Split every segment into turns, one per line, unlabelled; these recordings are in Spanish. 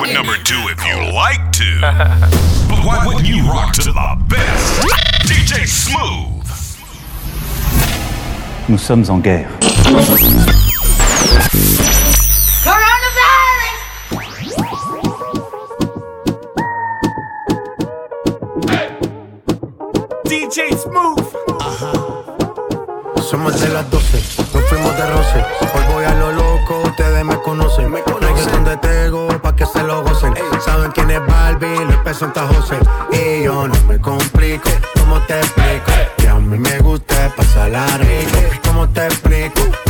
rock with number two if you like to. but why wouldn't you rock to the best? DJ Smooth.
Nous sommes en guerre.
DJ Smooth.
Somos de las 12, nos fuimos de roce. Saben quién es Barbie, les presenta José. Y yo no me complico, ¿cómo te explico? Que a mí me gusta pasarla rico. ¿Cómo te explico?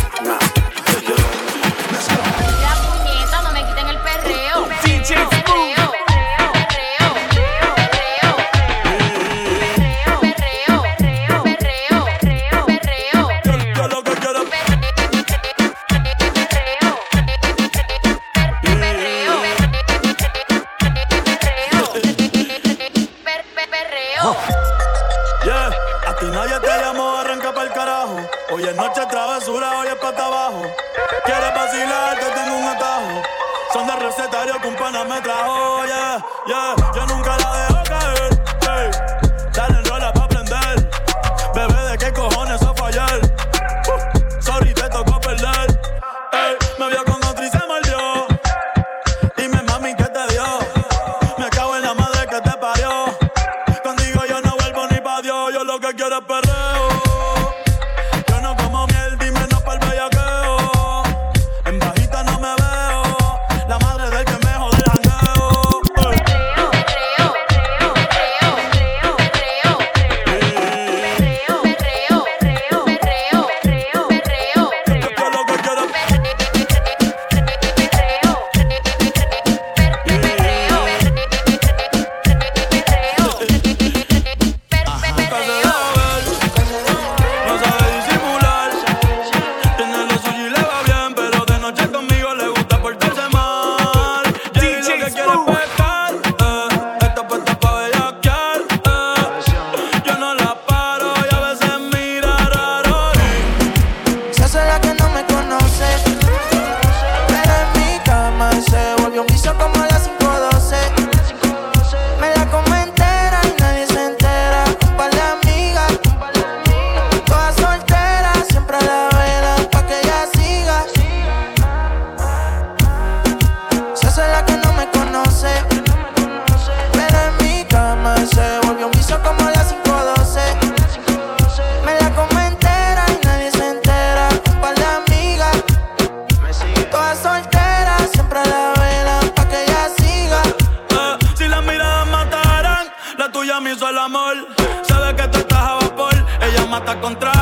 contra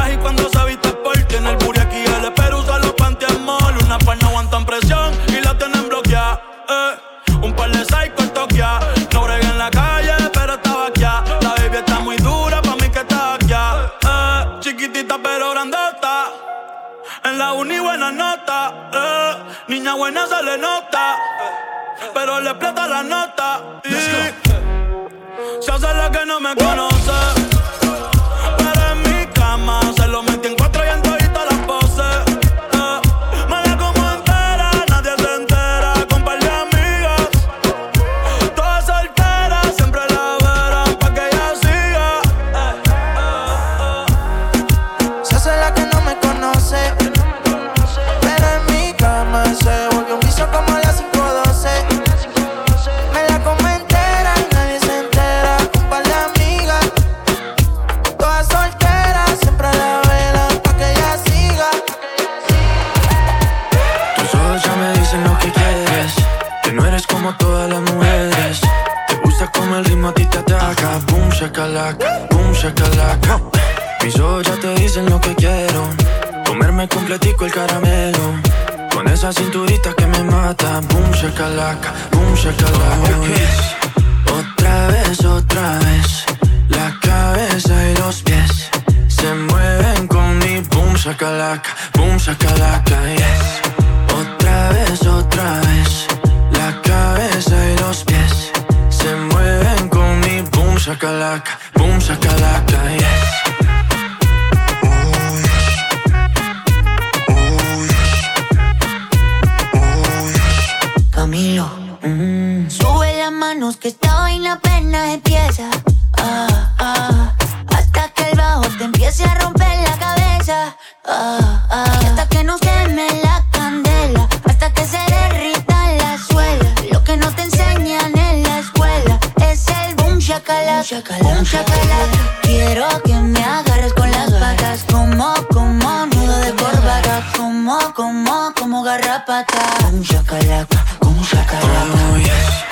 Quiero que me
agarres con las patas, como, como nudo de corbata, como, como, como garrapata.
Como
chacalaca, como
chacalaca. Oh.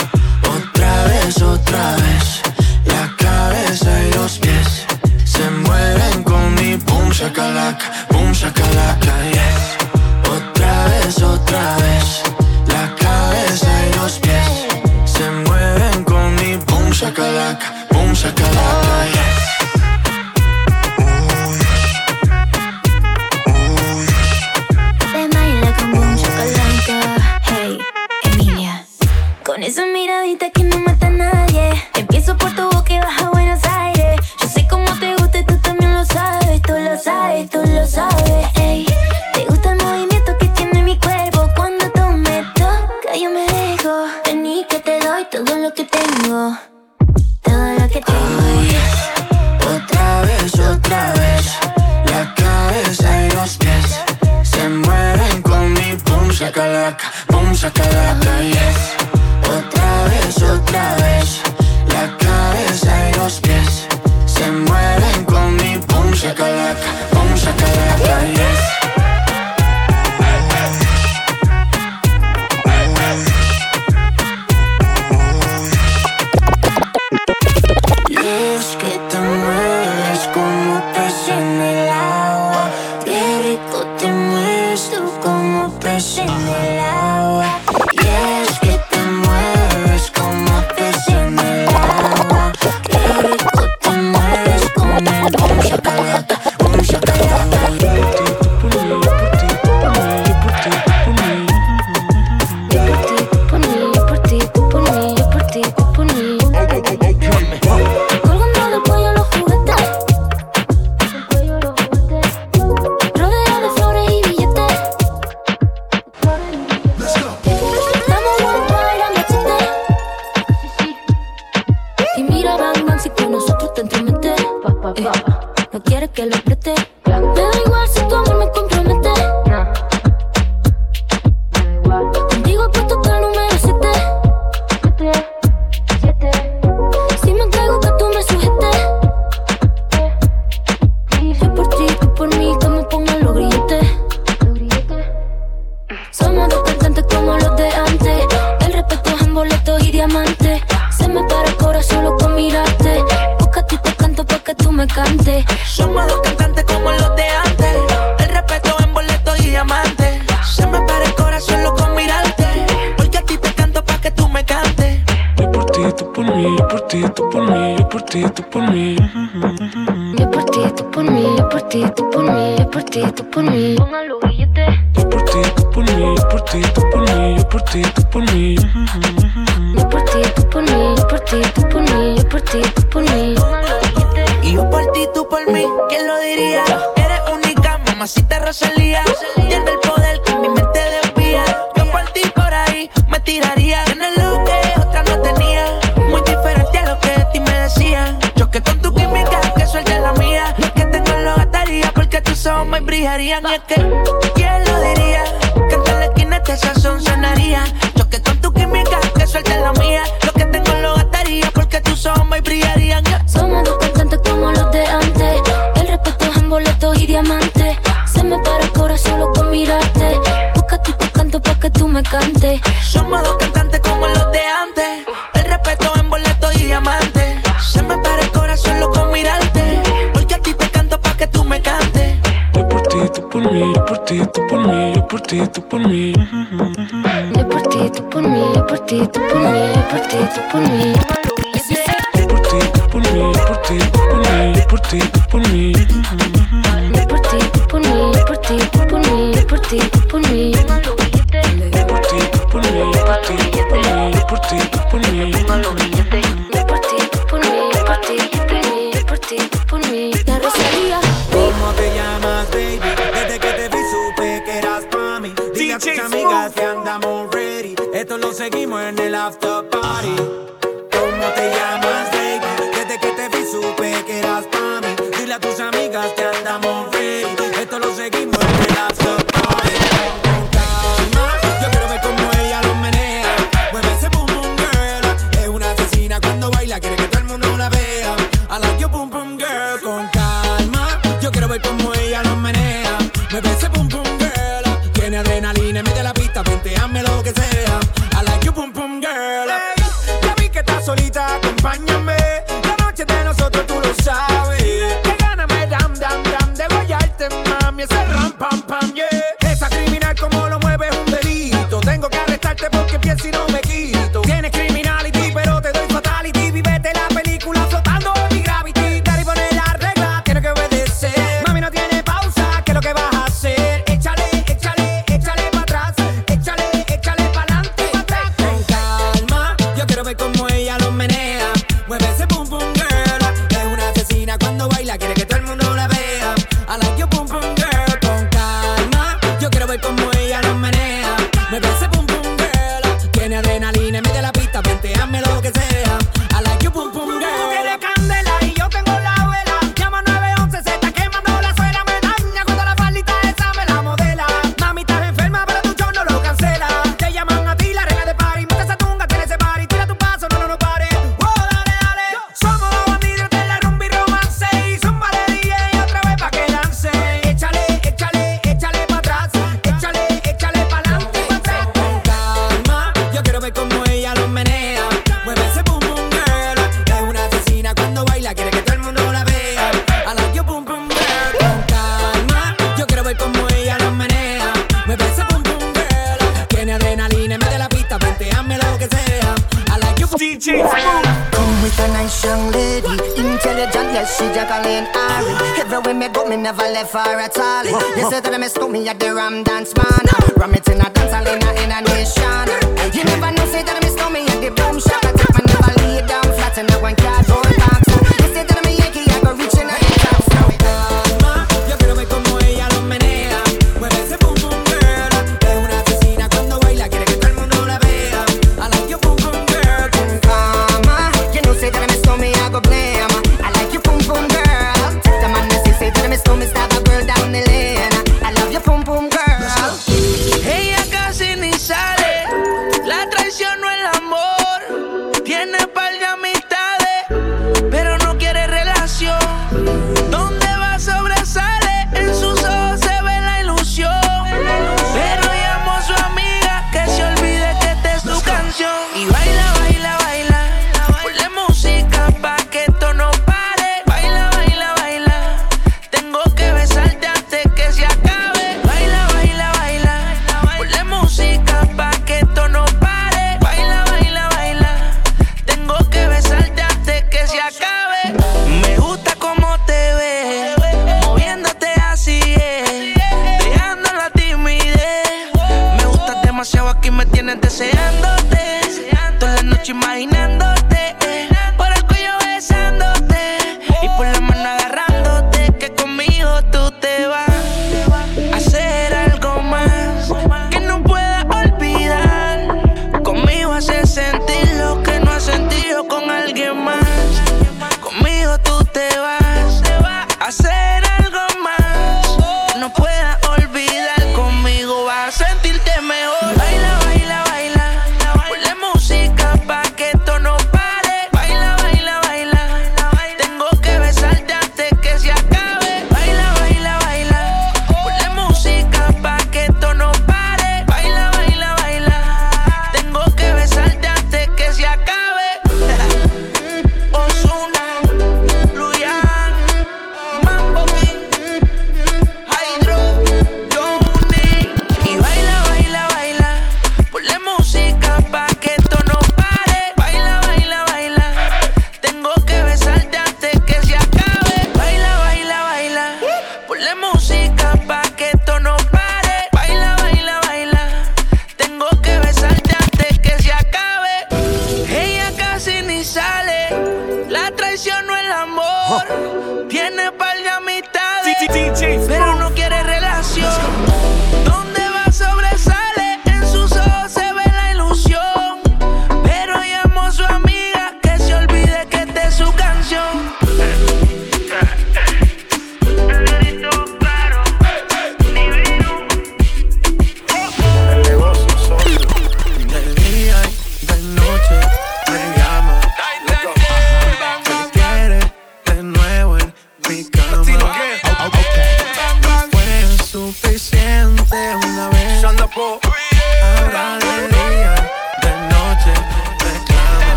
Pero no quiere relación.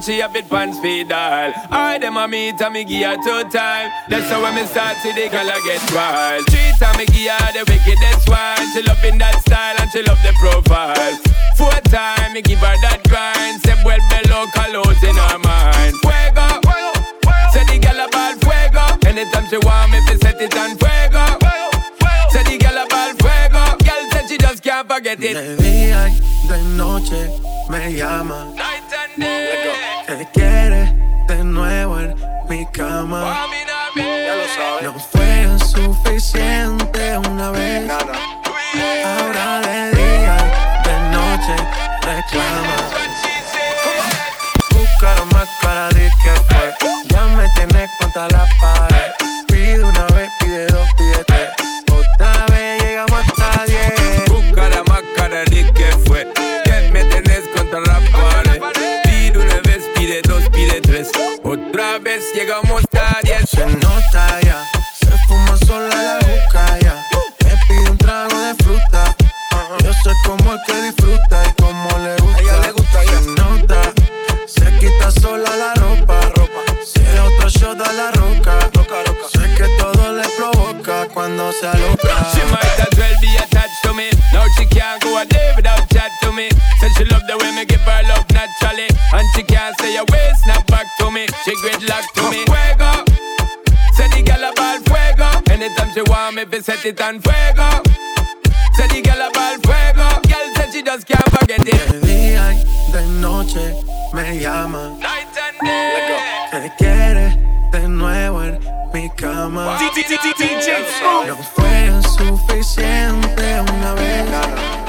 and she have bit pants feed all. I them a meet and me give her two time. That's how when me start see the girl a get wild. Treat and me give her the wickedest one. She loving that style and she love the profile. it's a
loca.
She might as well be attached to me. Now she can't go a day without chat to me. Said she love the way me give her love naturally, and she can't say a word. Snap back to me. She great luck to me. Fuego. Said the gal about fuego. Anytime she want me, be set it on fuego. Said the gal about fuego. Girl said she just can't forget it.
De día de noche me llama.
Night and day.
Te quiere mi cama. No fue suficiente una vez.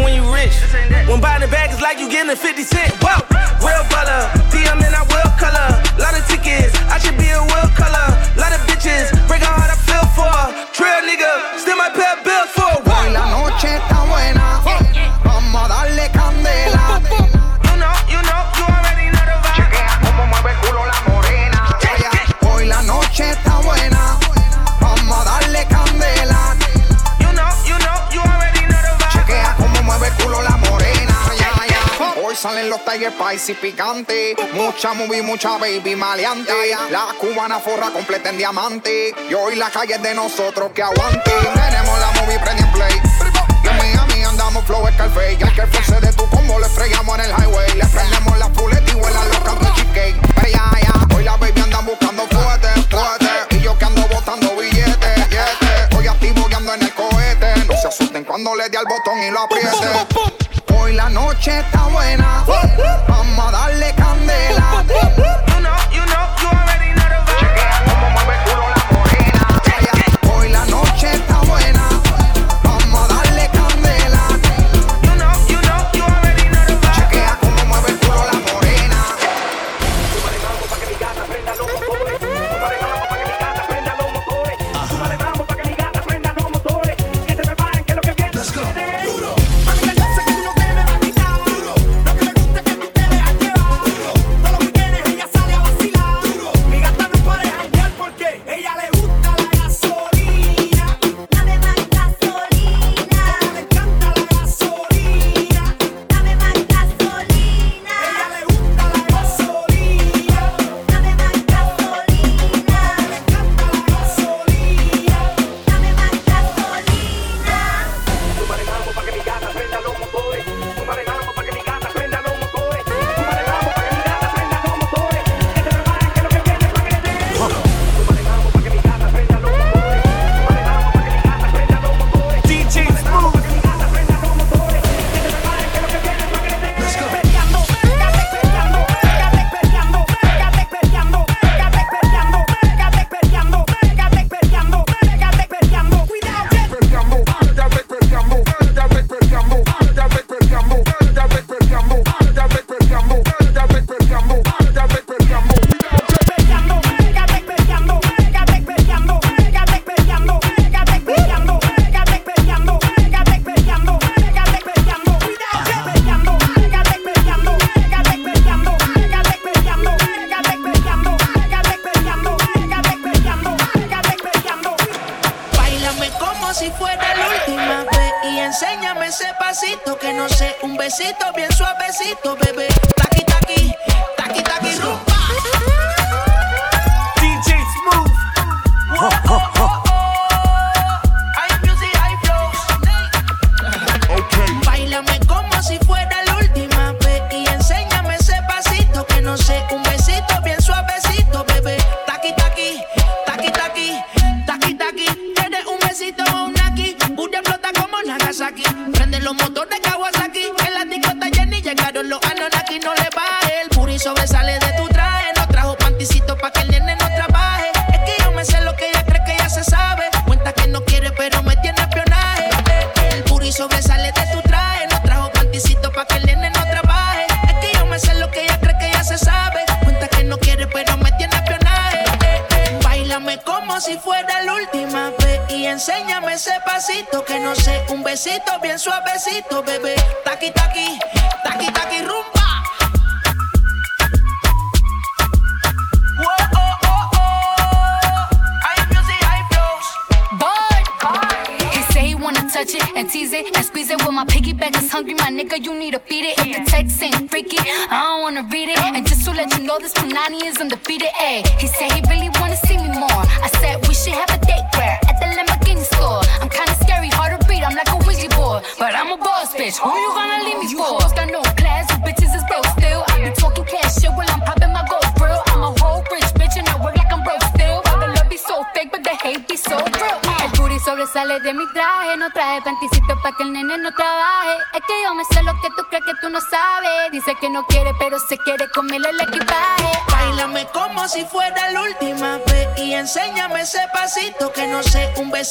when
you rich. When buying the bag is like you getting a 50 cent. Whoa.
spicy picante. Mucha movie, mucha baby maleante. La cubana forra completa en diamante. Y hoy la calle es de nosotros que aguante. Tenemos la movie prende en play. Y mi mí andamos flow escalfe. Y al que force de tu combo le fregamos en el highway. Le prendemos la fuleta y huela loca de cheesecake. Hey, ya. Hoy la baby andan buscando fuerte, fuerte. Y yo que ando botando billetes, billetes. Hoy activo y ando en el cohete. No se asusten cuando le dé al botón y lo apriete hoy la noche está buena. Vamos a darle candela.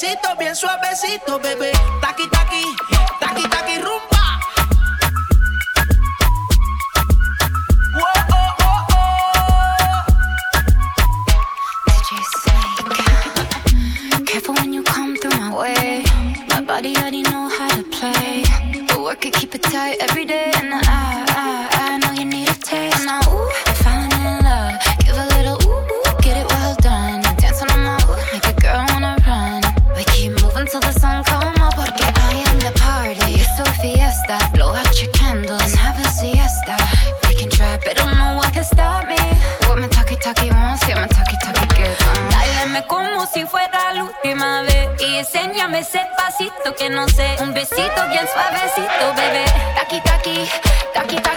besitos, bien suavecito, bebé. Taqui, taqui, taqui, taqui, rumba.
Way. My body already know how to play, but work it, keep it tight every day.
pasito bien suavecito, bebé.
Taki, taki, taki, taki.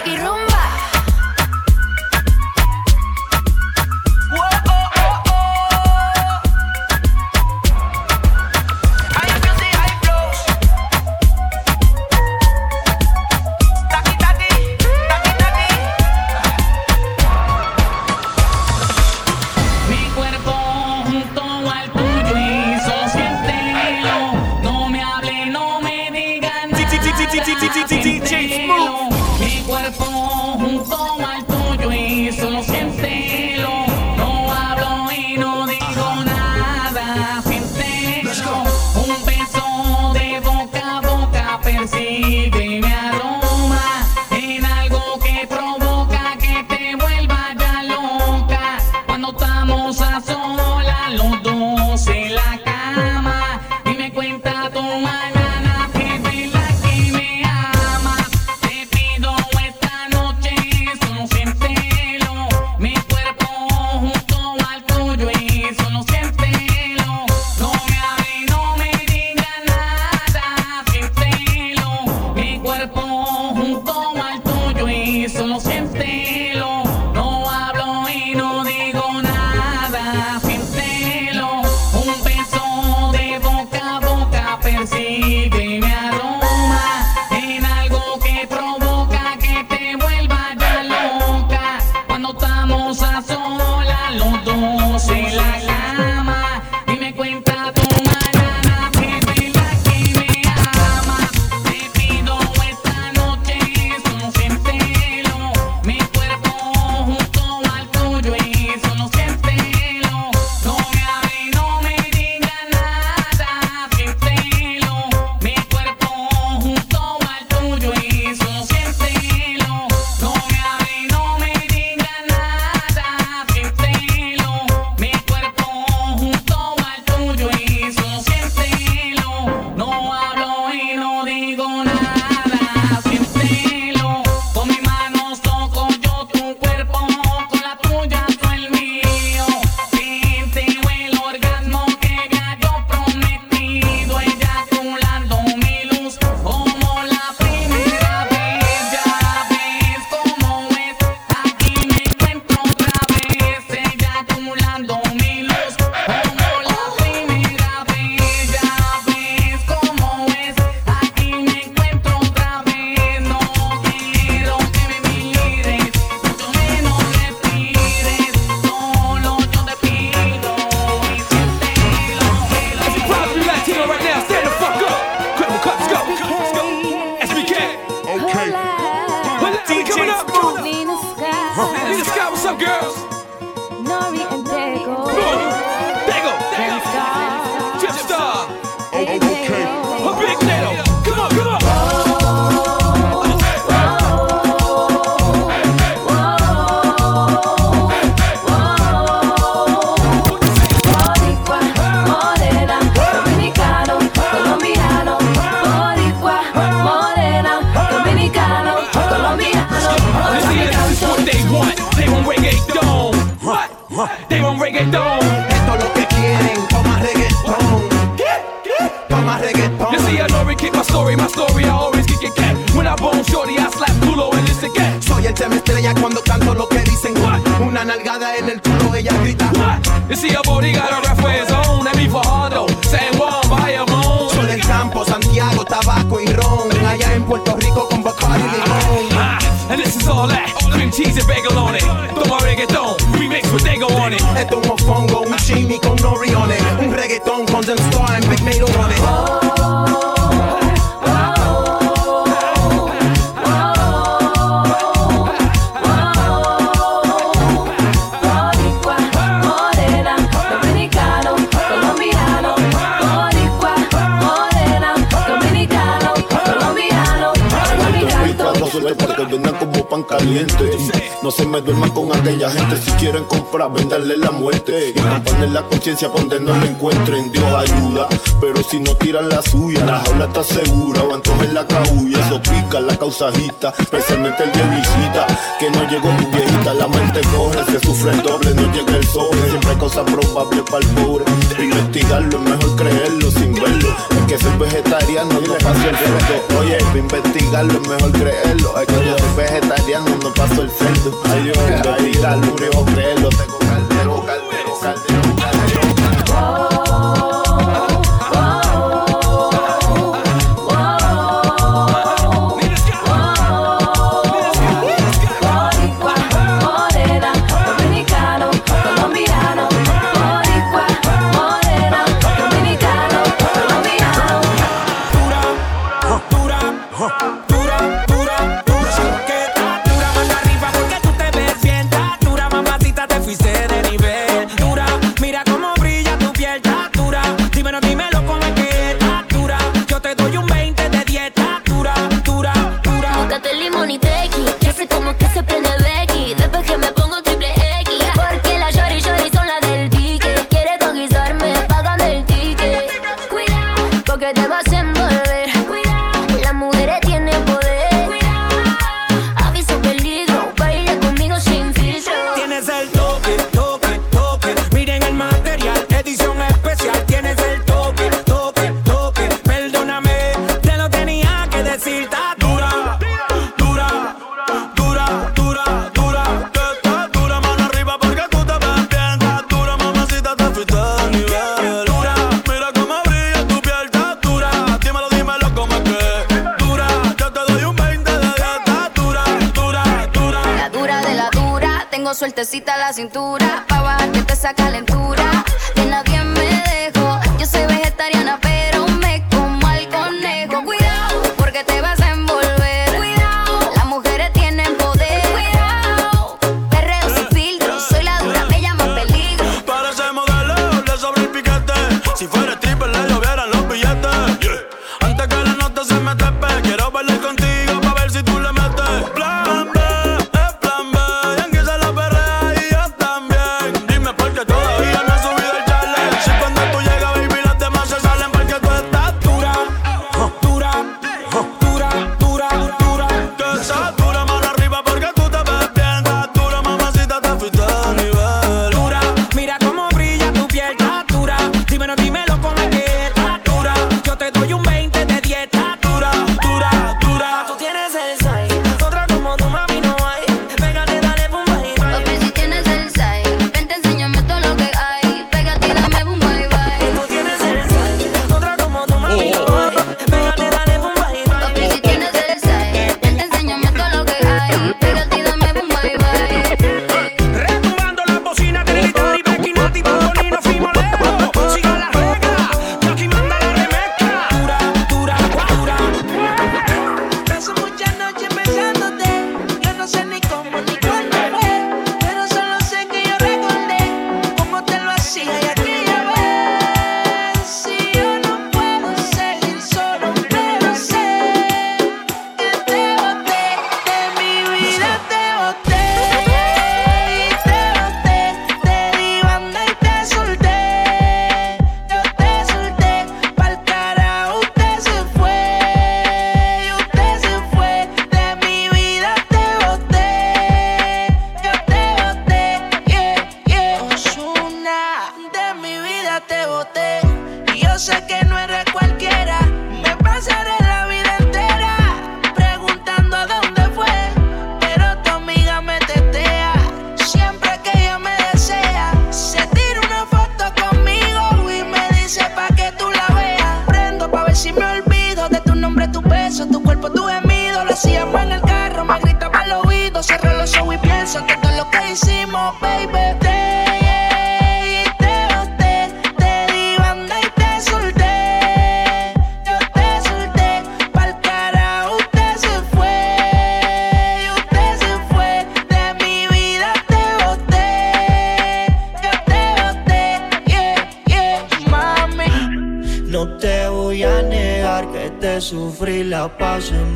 a sola, los dos la. y
ron. Allá en Puerto
pan caliente. No se me duerman con aquella gente si quieren comprar, venderle la muerte y romperle la conciencia pa' donde no la encuentren. Dios ayuda, pero si no tiran la suya, la jaula está segura o entonces la caulla. Eso pica la causajita, especialmente el de visita, que no llegó tu viejita. La mente corre, se sufre el doble, no llega el sol Siempre hay cosas probables para el pobre. Investigarlo es mejor creerlo sin verlo. Es que soy vegetariano, no paso el cerdo. Oye, investigarlo es mejor creerlo. Es que yo soy vegetariano, no paso el cerdo vida, lúbrico, creerlo,
sueltecita la
cintura. Pa' bajar que
te
esa calentura. De nadie me dejo. Yo soy vegetariana
花是？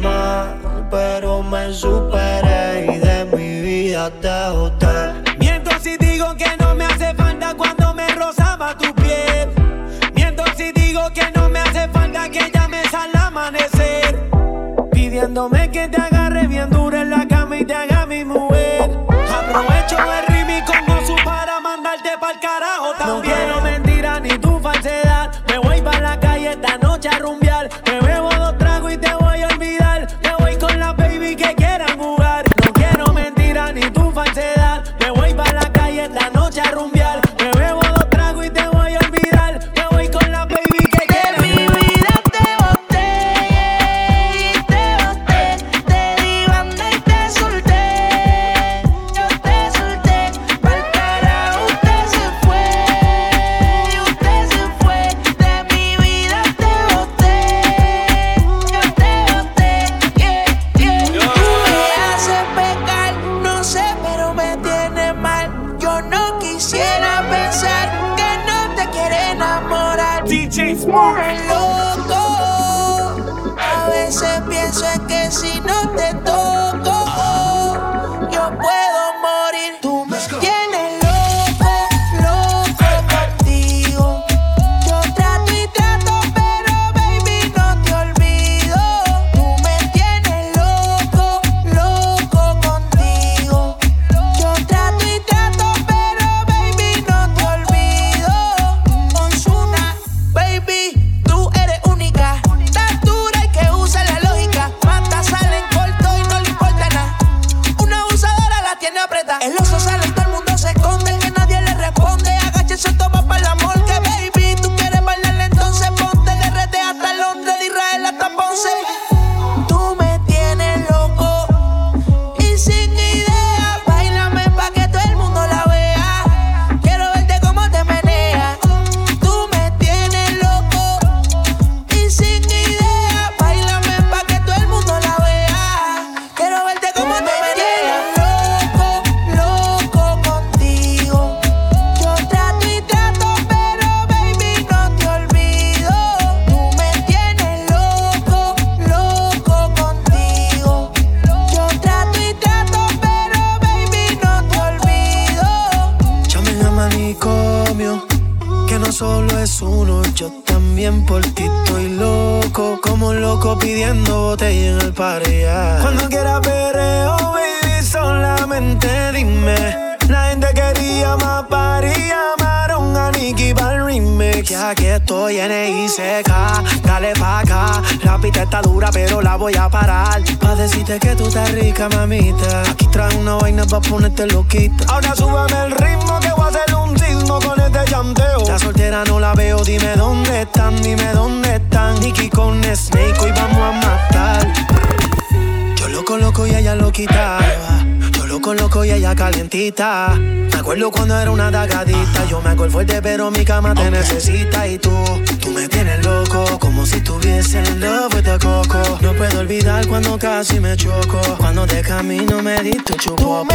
Me
acuerdo cuando era una dagadita. Yo me hago el fuerte, pero mi cama te necesita. Y tú, tú me tienes loco, como si tuviese el love de coco. No puedo olvidar cuando casi me choco. Cuando de camino me diste un chupo,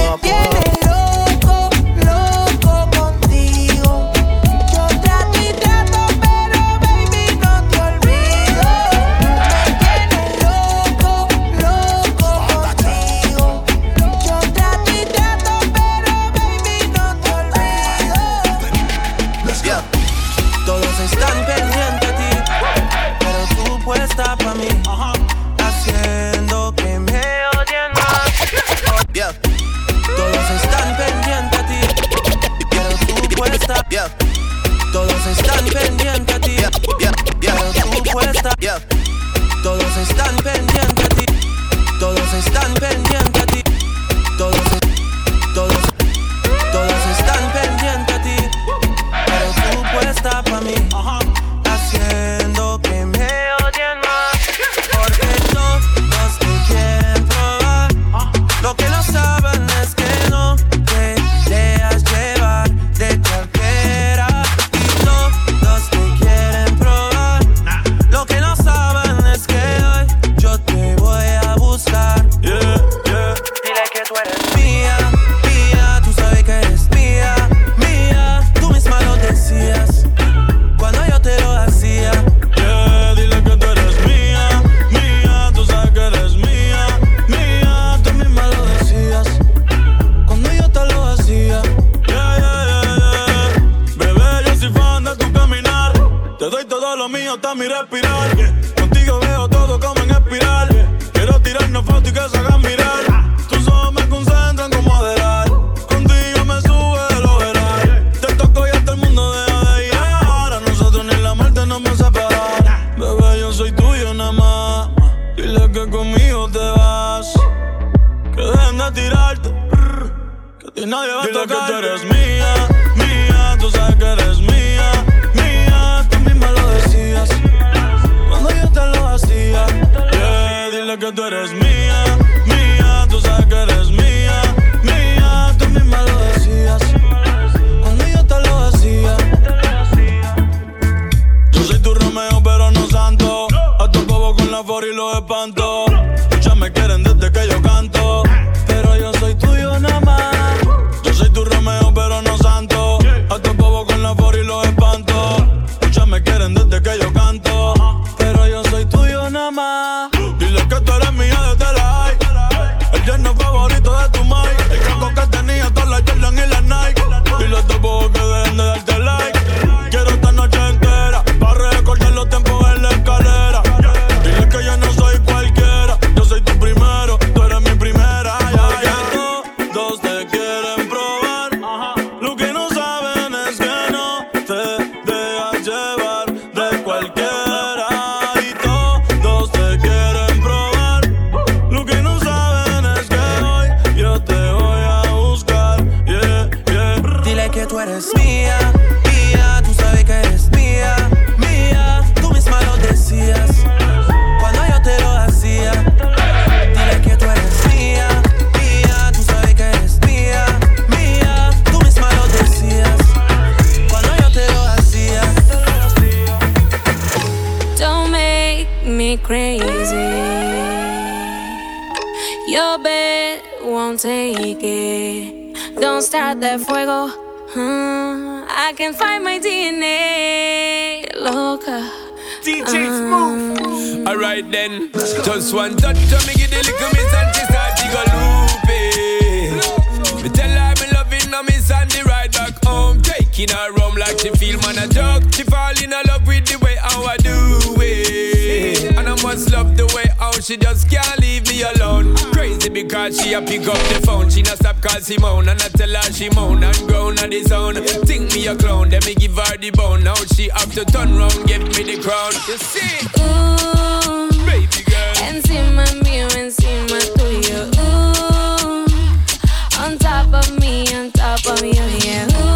she a pick up the phone. She not stop call Simone, and I tell her she moan and grown on the zone. Think me a clown, then me give her the bone. Now she have to turn round, get me the crown. You see?
Ooh,
baby girl.
Encima mío, encima tuyo. Ooh, on top of me, on top of you, yeah. Ooh.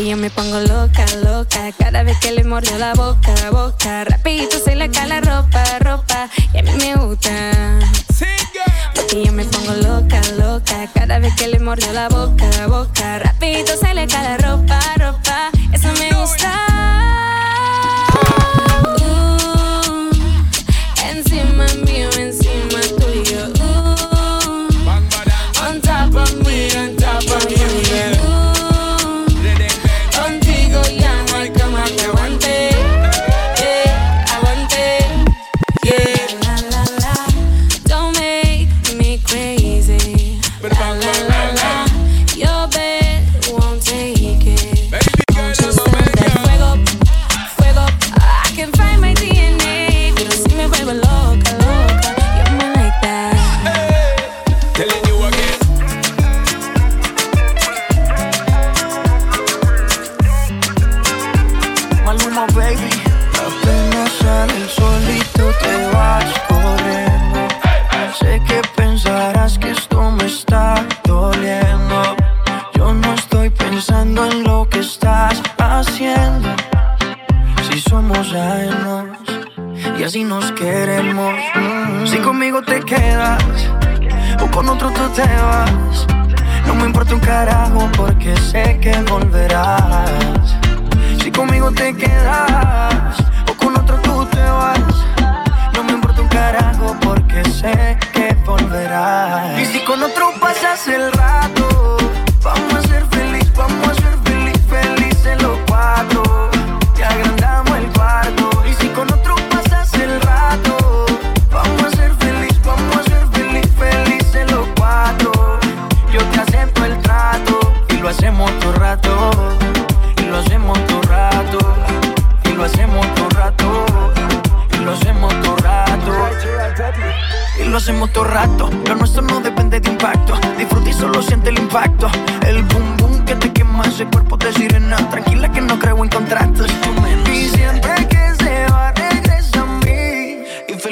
que yo me pongo loca, loca. Cada vez que le mordió la boca, boca. Rapidito se le cae la ropa, ropa. Y a mí me gusta. Porque yo me pongo loca, loca. Cada vez que le mordió la boca, boca. Rapidito se le cae la ropa, ropa. Eso me gusta.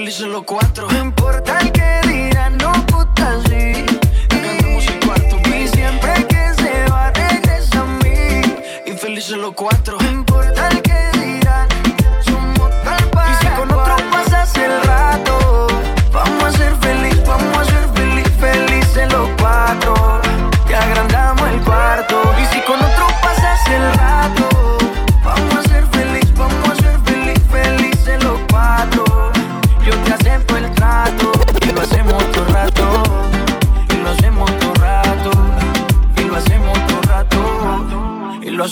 Infelices los cuatro. No importa el que dirán, no puta sí. Cantamos el cuarto. Y siempre que se va, regresa a mí. Infelices los cuatro.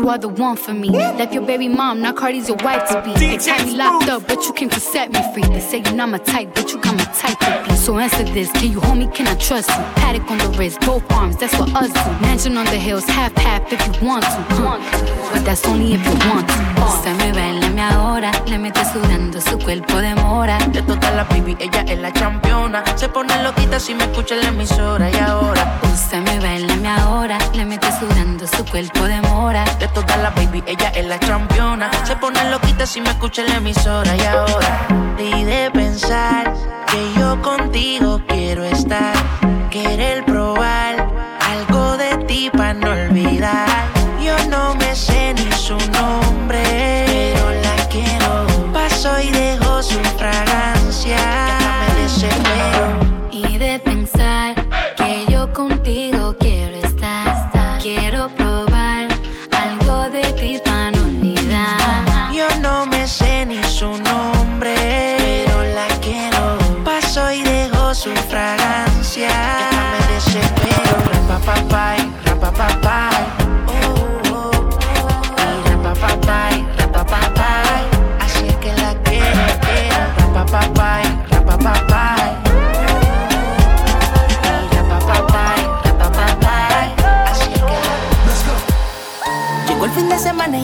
You are the one for me. Left your baby mom, now Cardi's your wife to be. They tied me locked up, but you came to set me free. They say you're not my type, but you got my type to be. So answer this, can you hold me? Can I trust you? Paddock on the wrist, both arms, that's what us do. Mansion on the hills, half if you want to. huh. But that's only if you want to.
Se me bailame ahora, le mete sudando su cuerpo de mora.
De todas las baby, ella es la campeona. Se pone loquita si me escucha en la emisora y ahora.
Úsame, bailame ahora, le mete sudando su cuerpo de mora.
De todas las baby, ella es la campeona. Se pone loquita si me escucha en la emisora y ahora. Y de pensar que yo contigo quiero estar. Querer probar ti para no olvidar. Yo no me sé ni su nombre,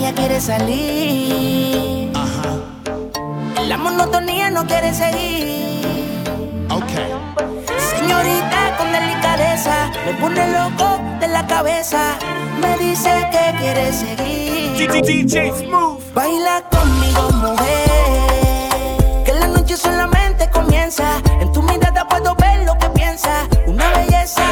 ella quiere salir. La monotonía no quiere seguir. Señorita con delicadeza, me pone loco de la cabeza. Me dice que quiere seguir.
DJ Smooth.
Baila conmigo, mujer. Que la noche solamente comienza. En tu mirada puedo ver lo que piensas. Una belleza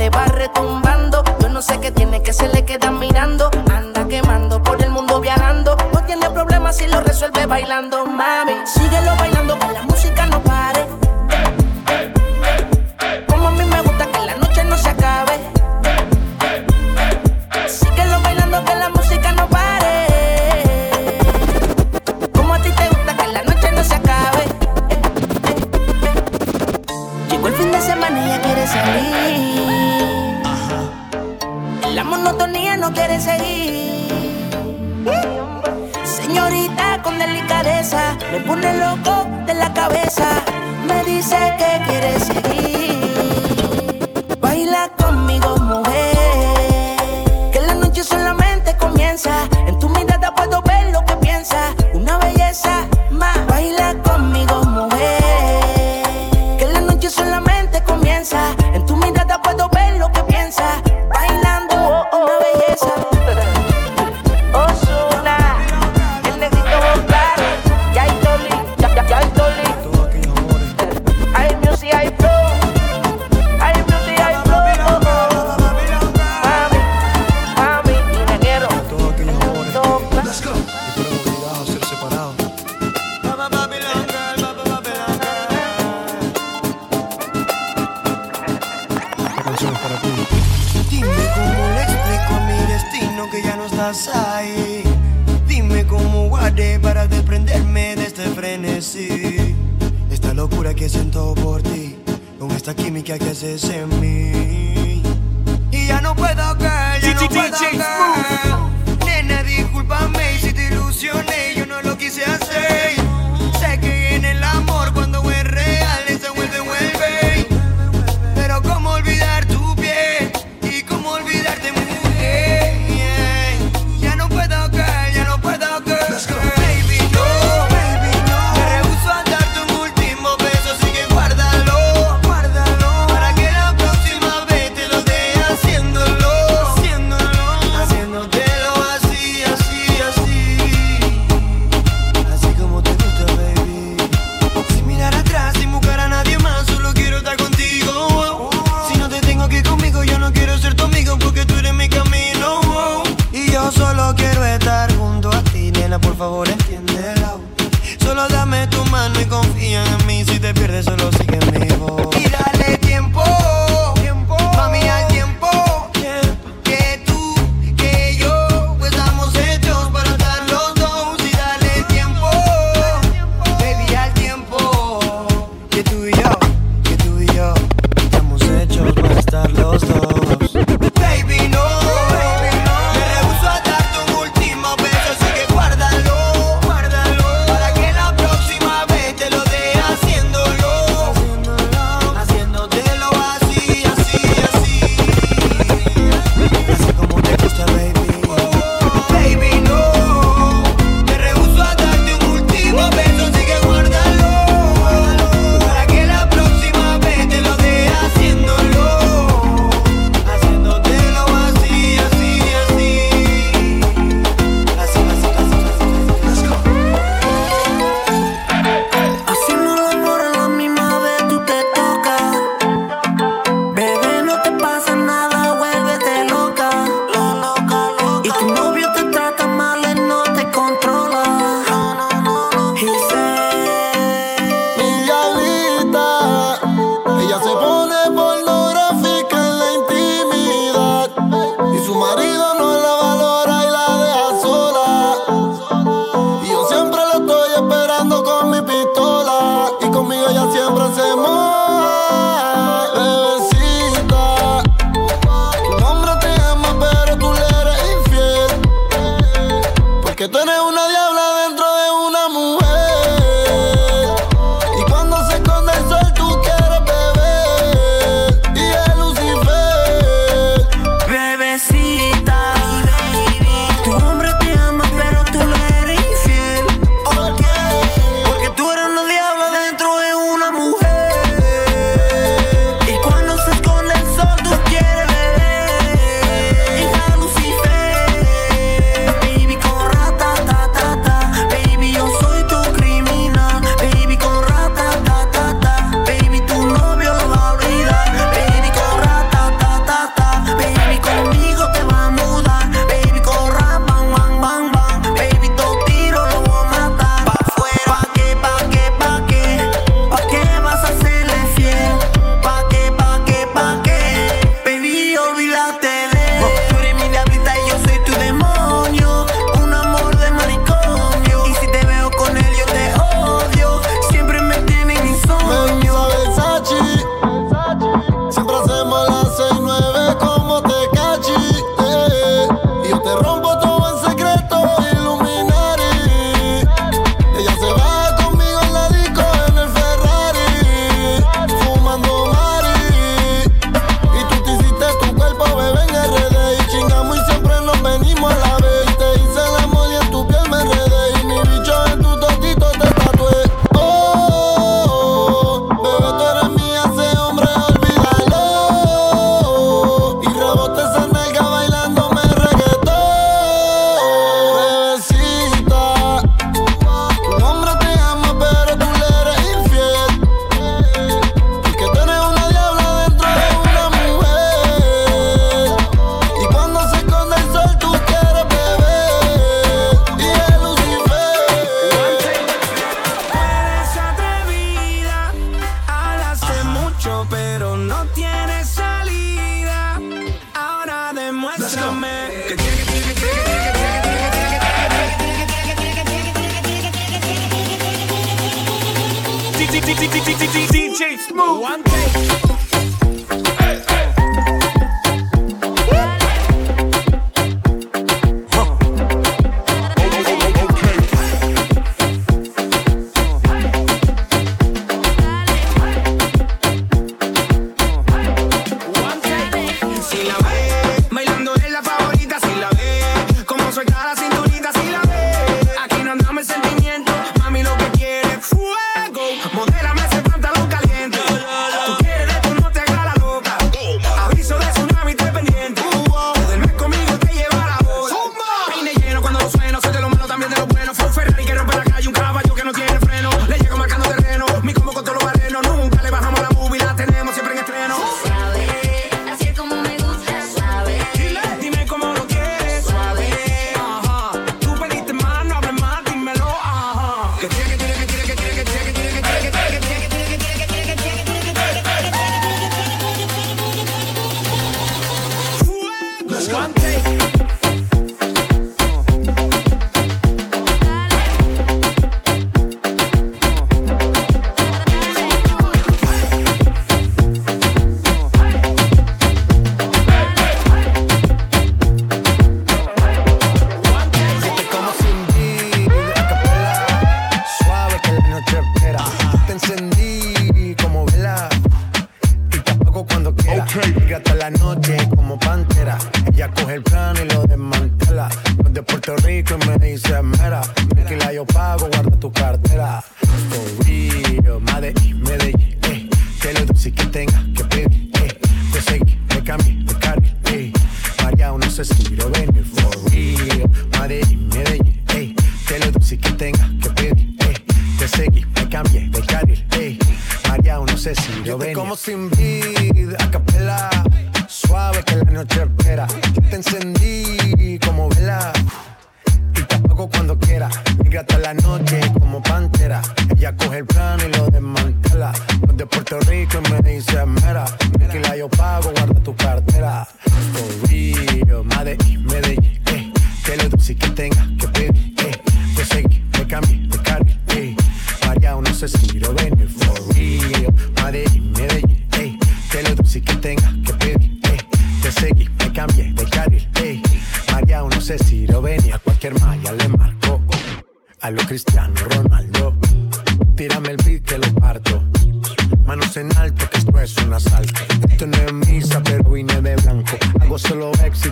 le va retumbando. Yo no sé qué tiene que se le queda mirando. Anda quemando por el mundo viajando. No tiene problema si lo resuelve bailando, mami. Síguelo bailando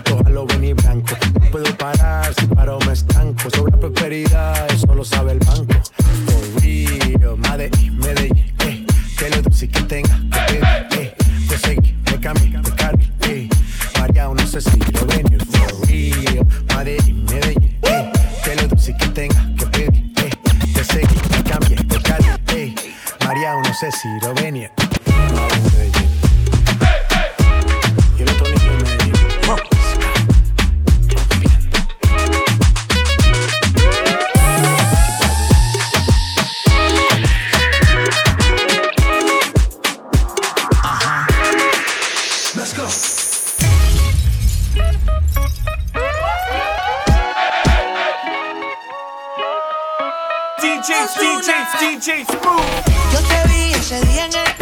clásico, a lo
y
blanco. No puedo parar, si paro me estanco. Sobre la prosperidad, eso lo sabe el banco. For real, Made, Medellín, eh. Que lo dulce que tenga, que tenga, eh. Conseguí, me cambié, me cargué, eh. María, no sé si lo venir. For real, Made, Medellín, eh. Que lo dulce que tenga, que pedir, eh. Conseguí, me cambié, me cargué, eh. María, no sé si lo
venir.
Yo te vi ese día en el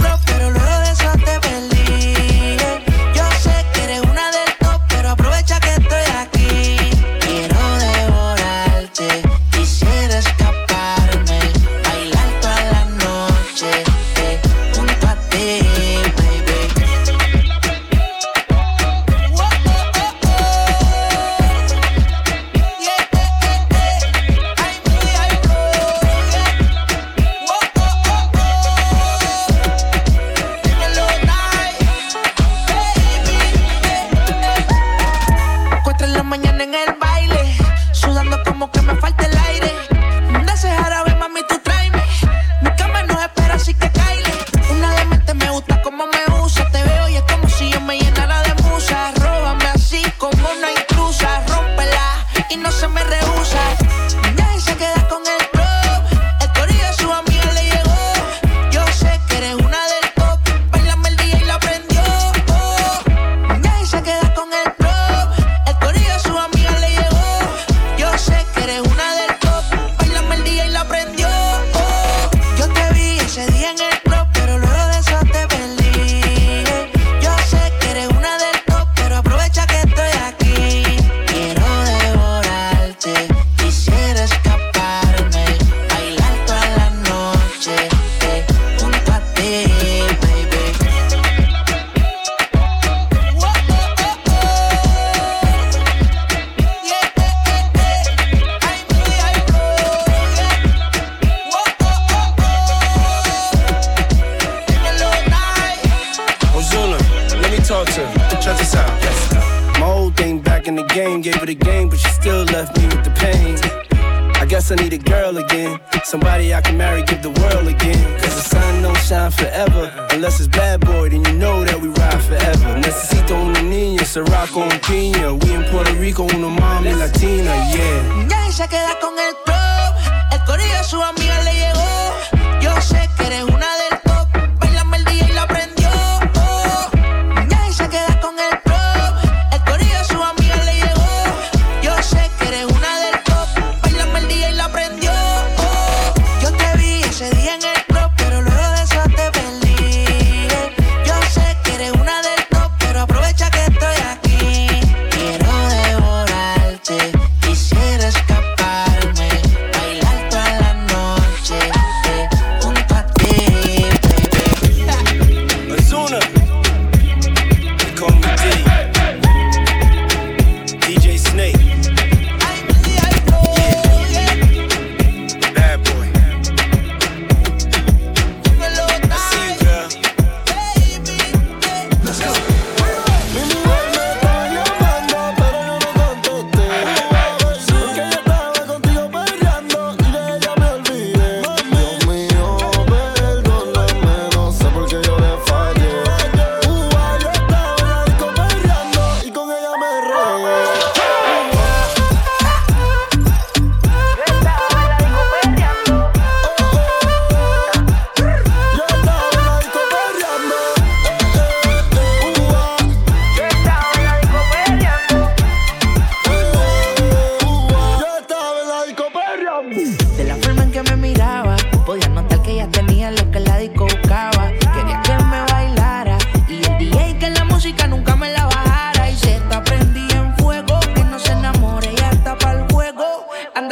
Somebody I can marry, give the world again. Cause the sun don't shine forever. Unless it's bad boy, then you know that we ride forever. Necesito una niña, Sirocco and Pina. We in Puerto Rico, una mami latina, yeah.
Ya y se queda con el club. El corillo su amiga le llegó.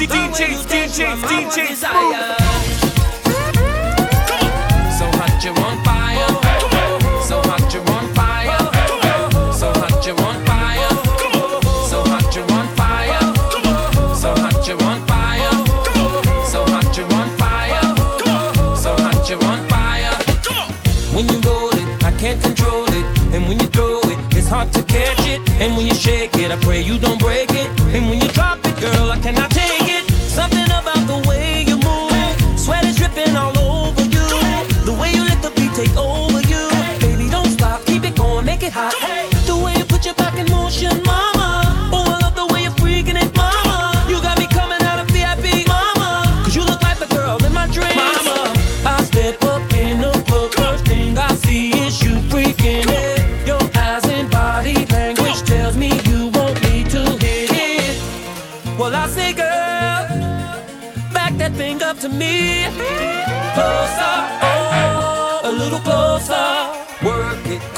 DJs,
DJs,
DJs, So hot you're on fire. So hot you're on fire. So hot you're on fire. So hot you're on fire. So hot
you're on fire. So hot you're on fire. So hot you're on fire. When you roll it, I can't control it, and when you throw it, it's hard to catch it, and when you shake it, I pray you don't break it, and when you drop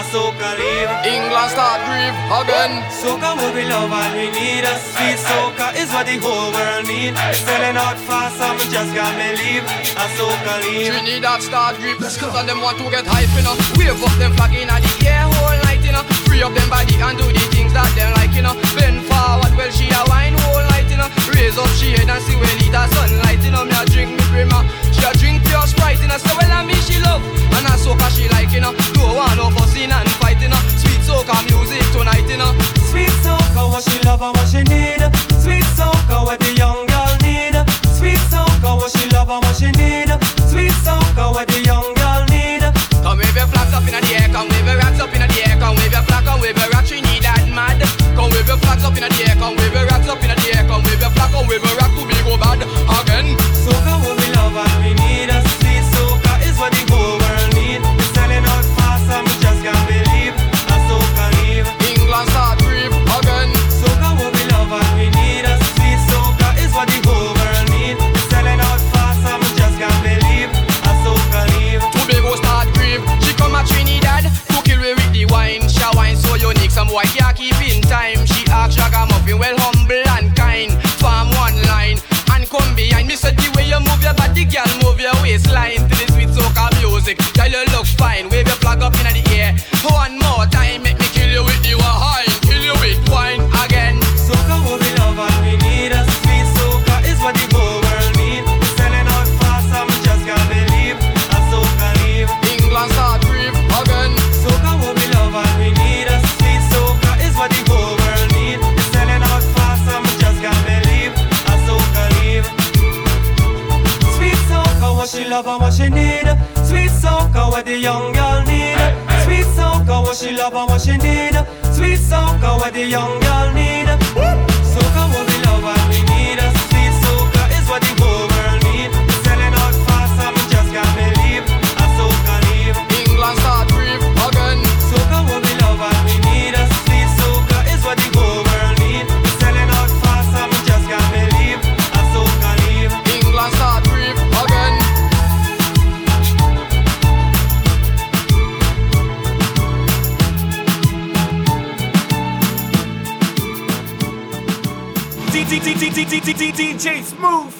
a
soca
live.
England start grieve again.
Soca what we love and we need. A sweet soca is what the whole world need. Selling out fast, I'm just can't believe a soca need
that start grieve. Cause all them want to get hype enough. Wave up them flag in the air whole night enough. Free up them body and do the things that them like enough. Bend forward, well she a wine whole night enough. Raise up she head and see when it a sunlight enough. Me a drink me prima. She a drink pure sprite enough. So well I me she love and I soca she like enough. Go want no.
what she love and what she need. Sweet soca, what the young girl need. Sweet soca, what she love and what she need. Sweet soca, what the young girl need.
Come with your flags up in the air, come with your rocks up in the air, come with your flag, come with your rocks. She need that mad. Come with your flags up in the air.
music. Tell you look fine, wave your 要。
DJ Smooth.